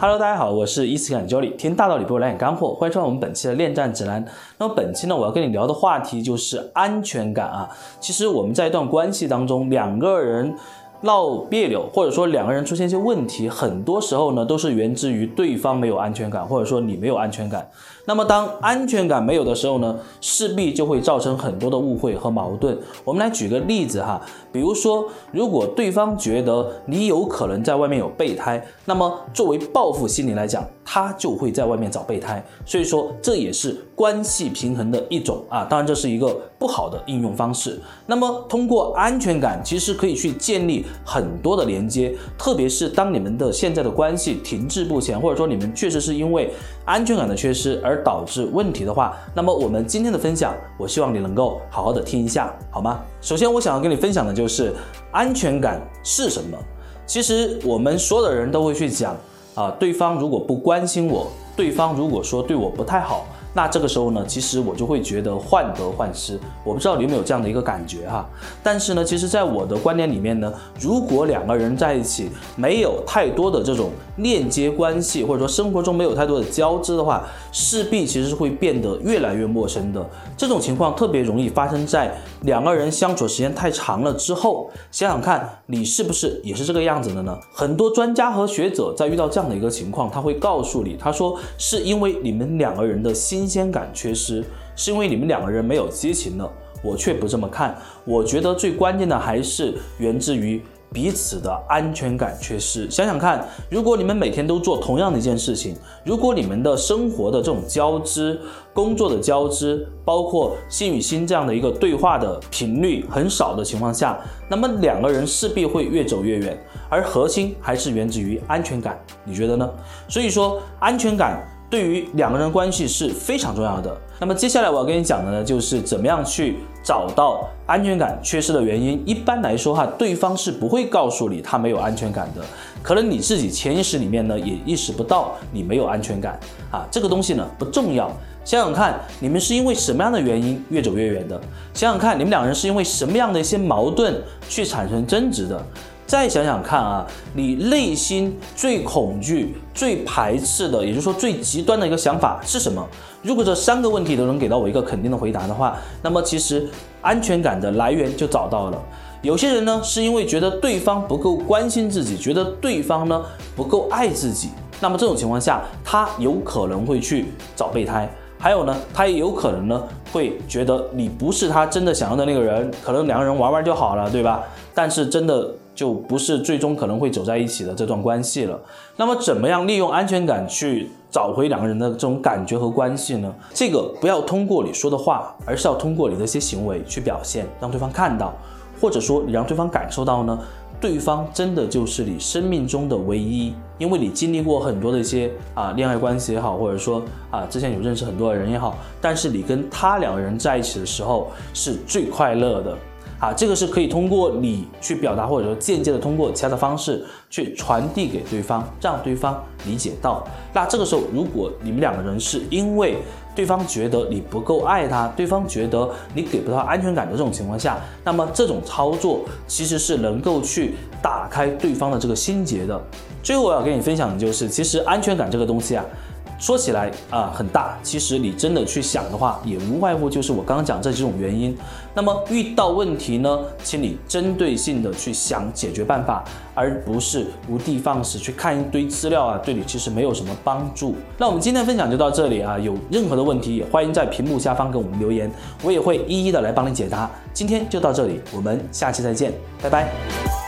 Hello，大家好，我是伊斯坎 Jolly，听大道理不来点干货，欢迎收看我们本期的恋战指南。那么本期呢，我要跟你聊的话题就是安全感啊。其实我们在一段关系当中，两个人。闹别扭，或者说两个人出现一些问题，很多时候呢都是源自于对方没有安全感，或者说你没有安全感。那么当安全感没有的时候呢，势必就会造成很多的误会和矛盾。我们来举个例子哈，比如说如果对方觉得你有可能在外面有备胎，那么作为报复心理来讲，他就会在外面找备胎。所以说这也是关系平衡的一种啊，当然这是一个不好的应用方式。那么通过安全感，其实可以去建立。很多的连接，特别是当你们的现在的关系停滞不前，或者说你们确实是因为安全感的缺失而导致问题的话，那么我们今天的分享，我希望你能够好好的听一下，好吗？首先，我想要跟你分享的就是安全感是什么。其实我们所有的人都会去讲啊，对方如果不关心我，对方如果说对我不太好。那这个时候呢，其实我就会觉得患得患失。我不知道你有没有这样的一个感觉哈。但是呢，其实，在我的观念里面呢，如果两个人在一起没有太多的这种链接关系，或者说生活中没有太多的交织的话，势必其实是会变得越来越陌生的。这种情况特别容易发生在两个人相处时间太长了之后。想想看，你是不是也是这个样子的呢？很多专家和学者在遇到这样的一个情况，他会告诉你，他说是因为你们两个人的心。新鲜感缺失，是因为你们两个人没有激情了。我却不这么看，我觉得最关键的还是源自于彼此的安全感缺失。想想看，如果你们每天都做同样的一件事情，如果你们的生活的这种交织、工作的交织，包括心与心这样的一个对话的频率很少的情况下，那么两个人势必会越走越远。而核心还是源自于安全感，你觉得呢？所以说，安全感。对于两个人关系是非常重要的。那么接下来我要跟你讲的呢，就是怎么样去找到安全感缺失的原因。一般来说哈，对方是不会告诉你他没有安全感的，可能你自己潜意识里面呢也意识不到你没有安全感啊。这个东西呢不重要。想想看，你们是因为什么样的原因越走越远的？想想看，你们两人是因为什么样的一些矛盾去产生争执的？再想想看啊，你内心最恐惧、最排斥的，也就是说最极端的一个想法是什么？如果这三个问题都能给到我一个肯定的回答的话，那么其实安全感的来源就找到了。有些人呢，是因为觉得对方不够关心自己，觉得对方呢不够爱自己，那么这种情况下，他有可能会去找备胎。还有呢，他也有可能呢会觉得你不是他真的想要的那个人，可能两个人玩玩就好了，对吧？但是真的。就不是最终可能会走在一起的这段关系了。那么，怎么样利用安全感去找回两个人的这种感觉和关系呢？这个不要通过你说的话，而是要通过你的一些行为去表现，让对方看到，或者说你让对方感受到呢，对方真的就是你生命中的唯一。因为你经历过很多的一些啊恋爱关系也好，或者说啊之前有认识很多的人也好，但是你跟他两个人在一起的时候是最快乐的。啊，这个是可以通过你去表达，或者说间接的通过其他的方式去传递给对方，让对方理解到。那这个时候，如果你们两个人是因为对方觉得你不够爱他，对方觉得你给不到安全感的这种情况下，那么这种操作其实是能够去打开对方的这个心结的。最后我要跟你分享的就是，其实安全感这个东西啊。说起来啊很大，其实你真的去想的话，也无外乎就是我刚刚讲这几种原因。那么遇到问题呢，请你针对性的去想解决办法，而不是无的放矢去看一堆资料啊，对你其实没有什么帮助。那我们今天分享就到这里啊，有任何的问题也欢迎在屏幕下方给我们留言，我也会一一的来帮你解答。今天就到这里，我们下期再见，拜拜。